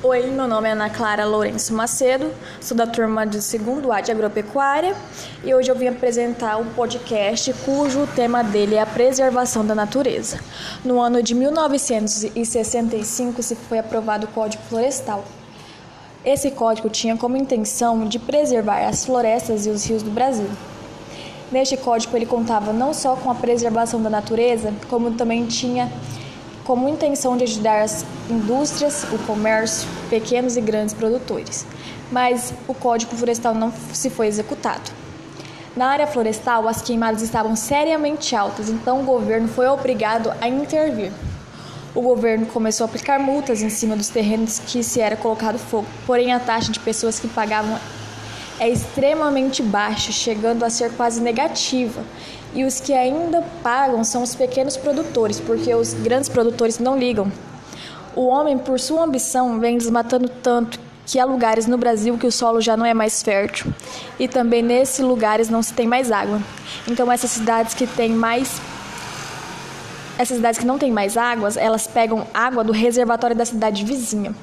Oi, meu nome é Ana Clara Lourenço Macedo, sou da turma de segundo A de Agropecuária e hoje eu vim apresentar um podcast cujo tema dele é a preservação da natureza. No ano de 1965 se foi aprovado o Código Florestal. Esse código tinha como intenção de preservar as florestas e os rios do Brasil. Neste código ele contava não só com a preservação da natureza, como também tinha como intenção de ajudar as indústrias, o comércio, pequenos e grandes produtores. Mas o Código Florestal não se foi executado. Na área florestal, as queimadas estavam seriamente altas, então o governo foi obrigado a intervir. O governo começou a aplicar multas em cima dos terrenos que se era colocado fogo, porém a taxa de pessoas que pagavam é extremamente baixa, chegando a ser quase negativa. E os que ainda pagam são os pequenos produtores, porque os grandes produtores não ligam. O homem, por sua ambição, vem desmatando tanto que há lugares no Brasil que o solo já não é mais fértil e também nesses lugares não se tem mais água. Então essas cidades que têm mais essas cidades que não têm mais águas, elas pegam água do reservatório da cidade vizinha.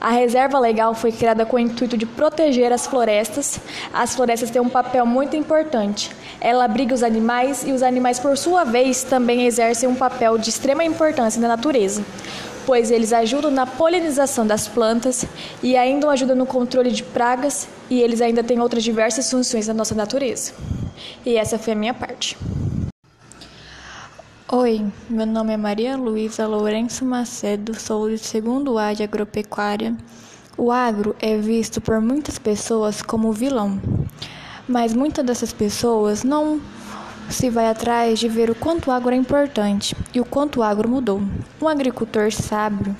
A reserva legal foi criada com o intuito de proteger as florestas. As florestas têm um papel muito importante. Ela abriga os animais e os animais, por sua vez, também exercem um papel de extrema importância na natureza, pois eles ajudam na polinização das plantas e ainda ajudam no controle de pragas e eles ainda têm outras diversas funções na nossa natureza. E essa foi a minha parte. Oi, meu nome é Maria Luísa Lourenço Macedo, sou do segundo A de Agropecuária. O agro é visto por muitas pessoas como vilão, mas muitas dessas pessoas não se vai atrás de ver o quanto o agro é importante e o quanto o agro mudou. Um agricultor sábio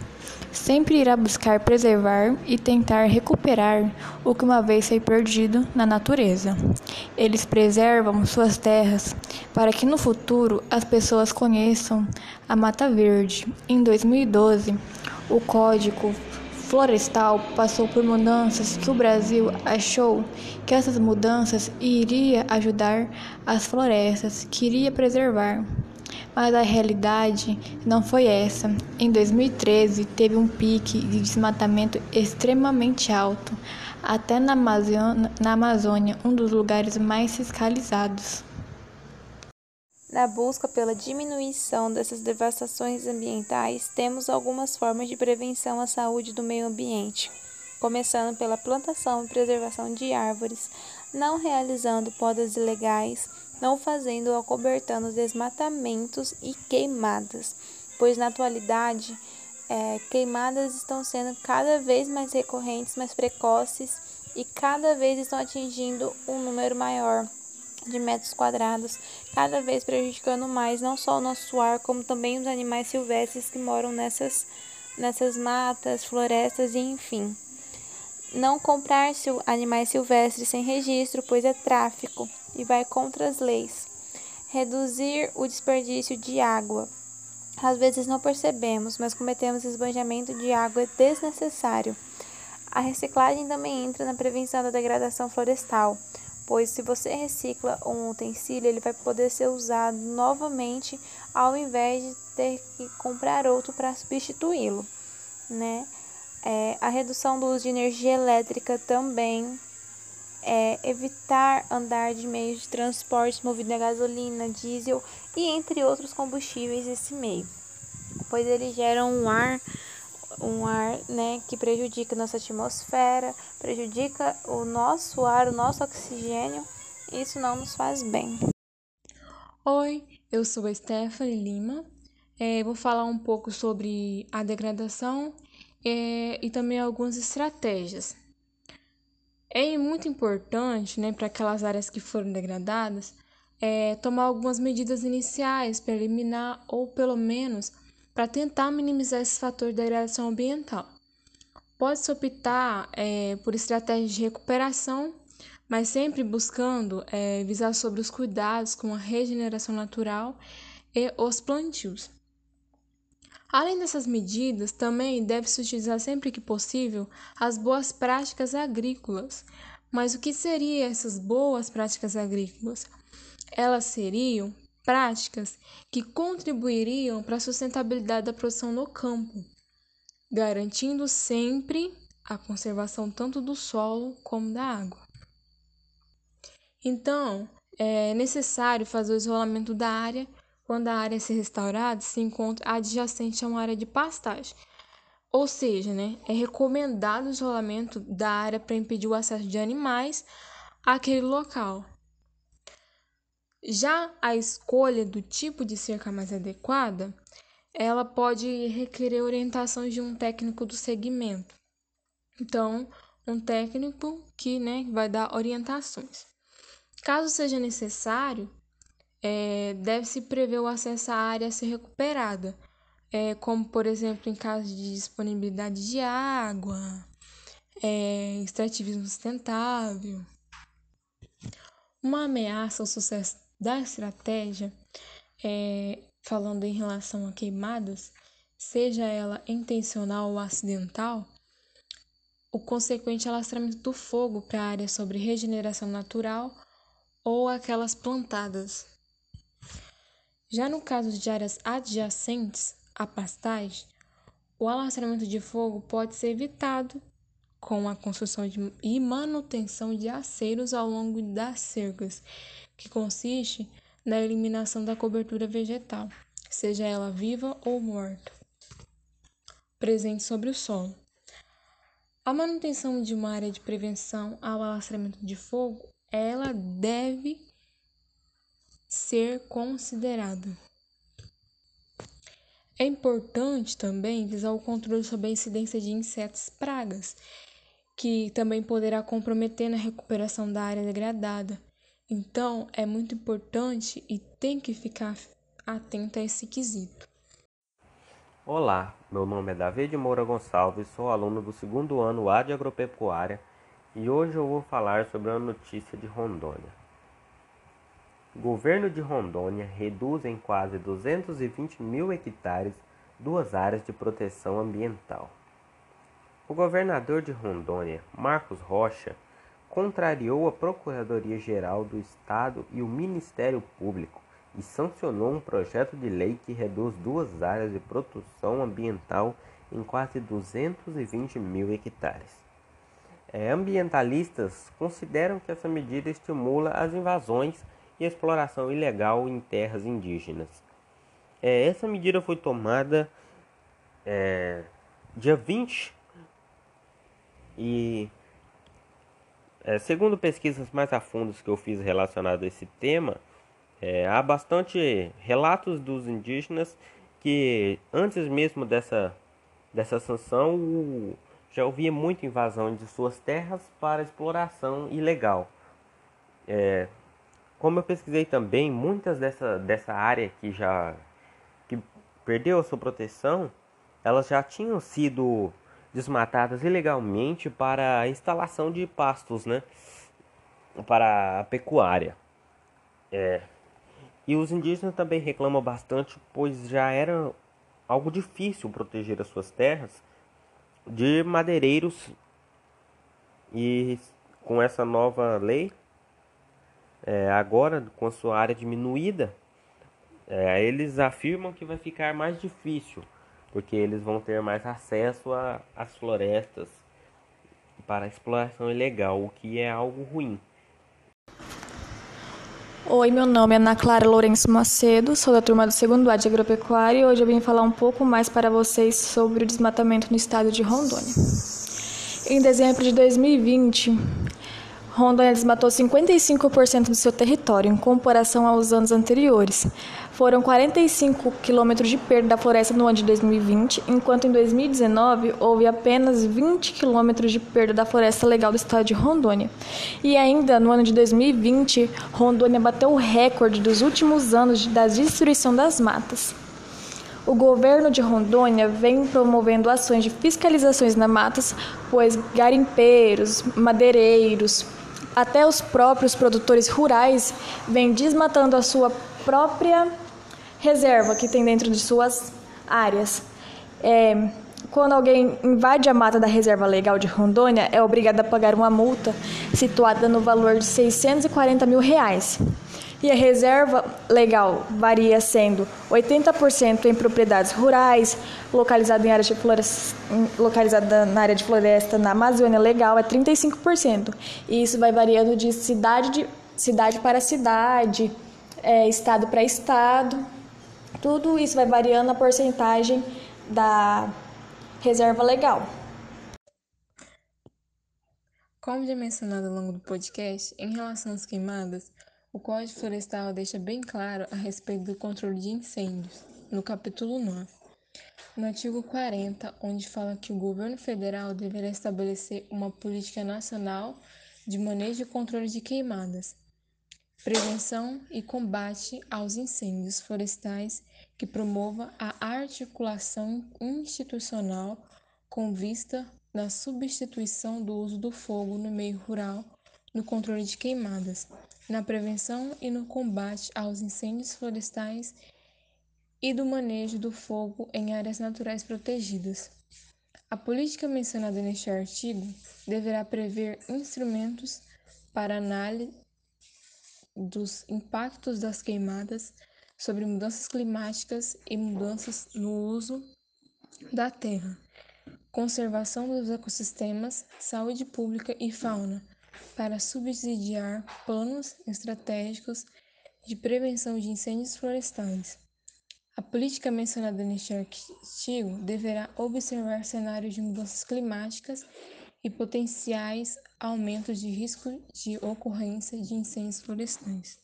sempre irá buscar preservar e tentar recuperar o que uma vez foi perdido na natureza. Eles preservam suas terras para que no futuro as pessoas conheçam a Mata Verde. Em 2012, o Código Florestal passou por mudanças que o Brasil achou que essas mudanças iria ajudar as florestas, queria preservar. Mas a realidade não foi essa. Em 2013, teve um pique de desmatamento extremamente alto, até na Amazônia, na Amazônia um dos lugares mais fiscalizados. Na busca pela diminuição dessas devastações ambientais, temos algumas formas de prevenção à saúde do meio ambiente, começando pela plantação e preservação de árvores, não realizando podas ilegais, não fazendo ou acobertando desmatamentos e queimadas, pois na atualidade é, queimadas estão sendo cada vez mais recorrentes, mais precoces e cada vez estão atingindo um número maior de metros quadrados, cada vez prejudicando mais não só o nosso ar, como também os animais silvestres que moram nessas, nessas matas, florestas e enfim. Não comprar animais silvestres sem registro, pois é tráfico e vai contra as leis. Reduzir o desperdício de água. Às vezes não percebemos, mas cometemos esbanjamento de água desnecessário. A reciclagem também entra na prevenção da degradação florestal, pois se você recicla um utensílio, ele vai poder ser usado novamente ao invés de ter que comprar outro para substituí-lo, né? É, a redução do uso de energia elétrica também é, evitar andar de meios de transporte movido a gasolina, diesel e entre outros combustíveis desse meio, pois eles geram um ar, um ar né, que prejudica nossa atmosfera, prejudica o nosso ar, o nosso oxigênio, e isso não nos faz bem. Oi, eu sou a Stephanie Lima, é, vou falar um pouco sobre a degradação é, e também algumas estratégias é muito importante, né, para aquelas áreas que foram degradadas, é, tomar algumas medidas iniciais para eliminar ou pelo menos para tentar minimizar esse fator de degradação ambiental. Pode-se optar é, por estratégias de recuperação, mas sempre buscando é, visar sobre os cuidados com a regeneração natural e os plantios. Além dessas medidas, também deve-se utilizar sempre que possível as boas práticas agrícolas. Mas o que seriam essas boas práticas agrícolas? Elas seriam práticas que contribuiriam para a sustentabilidade da produção no campo. garantindo sempre a conservação tanto do solo como da água. Então, é necessário fazer o isolamento da área quando a área ser restaurada se encontra adjacente a uma área de pastagem. Ou seja, né, é recomendado o isolamento da área para impedir o acesso de animais àquele local. Já a escolha do tipo de cerca mais adequada, ela pode requerer orientações de um técnico do segmento. Então, um técnico que né, vai dar orientações. Caso seja necessário, é, deve-se prever o acesso à área a ser recuperada, é, como, por exemplo, em caso de disponibilidade de água, é, extrativismo sustentável. Uma ameaça ao sucesso da estratégia, é, falando em relação a queimadas, seja ela intencional ou acidental, o consequente alastramento do fogo para a área sobre regeneração natural ou aquelas plantadas. Já no caso de áreas adjacentes à pastagem, o alastramento de fogo pode ser evitado com a construção de, e manutenção de aceiros ao longo das cercas, que consiste na eliminação da cobertura vegetal, seja ela viva ou morta, presente sobre o solo. A manutenção de uma área de prevenção ao alastramento de fogo, ela deve ser considerada. É importante também visar o controle sobre a incidência de insetos pragas, que também poderá comprometer na recuperação da área degradada. Então, é muito importante e tem que ficar atento a esse quesito. Olá, meu nome é David Moura Gonçalves, sou aluno do segundo ano A de Agropecuária e hoje eu vou falar sobre uma notícia de Rondônia. Governo de Rondônia reduz em quase 220 mil hectares duas áreas de proteção ambiental. O governador de Rondônia, Marcos Rocha, contrariou a Procuradoria-Geral do Estado e o Ministério Público e sancionou um projeto de lei que reduz duas áreas de proteção ambiental em quase 220 mil hectares. É, ambientalistas consideram que essa medida estimula as invasões e exploração ilegal em terras indígenas. É, essa medida foi tomada é, dia 20 e é, segundo pesquisas mais a fundo que eu fiz relacionado a esse tema, é, há bastante relatos dos indígenas que antes mesmo dessa, dessa sanção já havia muita invasão de suas terras para exploração ilegal. É, como eu pesquisei também, muitas dessa, dessa área que já que perdeu a sua proteção, elas já tinham sido desmatadas ilegalmente para a instalação de pastos, né? Para a pecuária. É. E os indígenas também reclamam bastante, pois já era algo difícil proteger as suas terras de madeireiros. E com essa nova lei, é, agora com a sua área diminuída, é, eles afirmam que vai ficar mais difícil, porque eles vão ter mais acesso às florestas para exploração ilegal, o que é algo ruim. Oi, meu nome é Ana Clara Lourenço Macedo, sou da turma do segundo A de Agropecuária e hoje eu vim falar um pouco mais para vocês sobre o desmatamento no estado de Rondônia. Em dezembro de 2020, Rondônia desmatou 55% do seu território, em comparação aos anos anteriores. Foram 45 quilômetros de perda da floresta no ano de 2020, enquanto em 2019 houve apenas 20 quilômetros de perda da floresta legal do estado de Rondônia. E ainda no ano de 2020, Rondônia bateu o recorde dos últimos anos da destruição das matas. O governo de Rondônia vem promovendo ações de fiscalizações nas matas, pois garimpeiros, madeireiros, até os próprios produtores rurais vêm desmatando a sua própria reserva que tem dentro de suas áreas. É, quando alguém invade a mata da reserva legal de Rondônia, é obrigado a pagar uma multa situada no valor de 640 mil reais. E a reserva legal varia sendo 80% em propriedades rurais, localizada em áreas de floresta, localizada na área de floresta na Amazônia legal é 35%. E isso vai variando de cidade de cidade para cidade, é, estado para estado. Tudo isso vai variando a porcentagem da reserva legal. Como já mencionado ao longo do podcast, em relação às queimadas, o Código Florestal deixa bem claro a respeito do controle de incêndios, no capítulo 9. No artigo 40, onde fala que o governo federal deverá estabelecer uma política nacional de manejo e controle de queimadas, prevenção e combate aos incêndios florestais que promova a articulação institucional com vista na substituição do uso do fogo no meio rural, no controle de queimadas, na prevenção e no combate aos incêndios florestais e do manejo do fogo em áreas naturais protegidas. A política mencionada neste artigo deverá prever instrumentos para análise dos impactos das queimadas sobre mudanças climáticas e mudanças no uso da terra, conservação dos ecossistemas, saúde pública e fauna, para subsidiar planos estratégicos de prevenção de incêndios florestais. A política mencionada neste artigo deverá observar cenários de mudanças climáticas e potenciais aumentos de risco de ocorrência de incêndios florestais.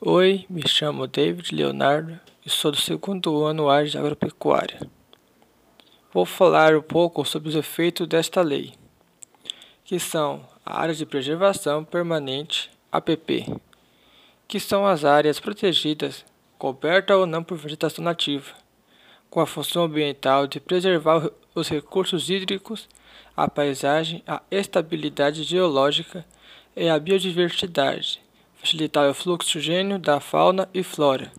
Oi, me chamo David Leonardo e sou do segundo ano de agropecuária. Vou falar um pouco sobre os efeitos desta lei, que são a área de preservação permanente, APP, que são as áreas protegidas, cobertas ou não por vegetação nativa, com a função ambiental de preservar os recursos hídricos, a paisagem, a estabilidade geológica e a biodiversidade, facilitar o fluxo da fauna e flora,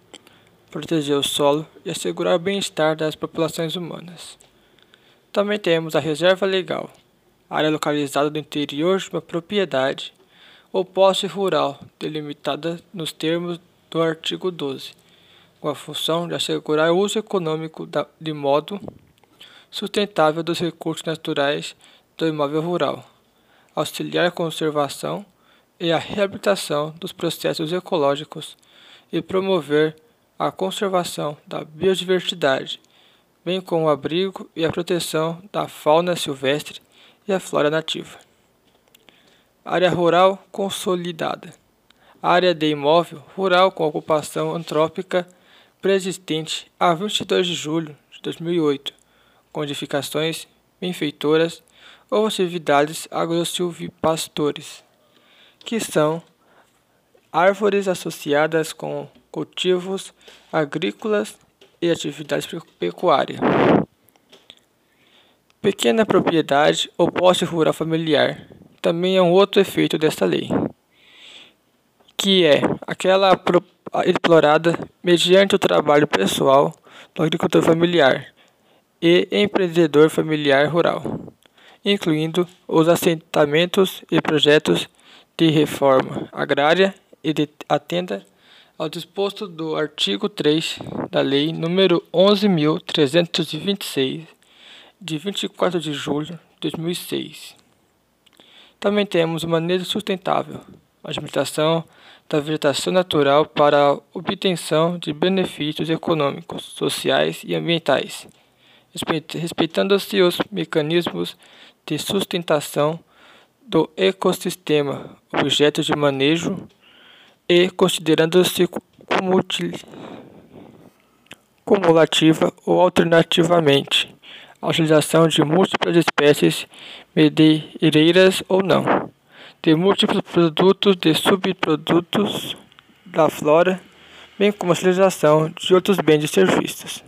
proteger o solo e assegurar o bem-estar das populações humanas. Também temos a reserva legal, área localizada no interior de uma propriedade ou posse rural delimitada nos termos do artigo 12, com a função de assegurar o uso econômico de modo sustentável dos recursos naturais do imóvel rural, auxiliar a conservação e a reabilitação dos processos ecológicos e promover a conservação da biodiversidade, bem como o abrigo e a proteção da fauna silvestre e a flora nativa. Área rural consolidada. Área de imóvel rural com ocupação antrópica preexistente a 22 de julho de 2008 com edificações, benfeitoras ou atividades agrosilvipastores, que são árvores associadas com cultivos agrícolas e atividades pecuárias. Pequena propriedade ou posse rural familiar também é um outro efeito desta lei, que é aquela explorada mediante o trabalho pessoal do agricultor familiar e empreendedor familiar rural, incluindo os assentamentos e projetos de reforma agrária e de atenda ao disposto do artigo 3 da Lei nº 11.326, de 24 de julho de 2006. Também temos o manejo sustentável, a administração da vegetação natural para a obtenção de benefícios econômicos, sociais e ambientais respeitando-se os mecanismos de sustentação do ecossistema, objeto de manejo e considerando-se cumulativa ou alternativamente a utilização de múltiplas espécies medeireiras ou não, de múltiplos produtos de subprodutos da flora, bem como a utilização de outros bens e serviços.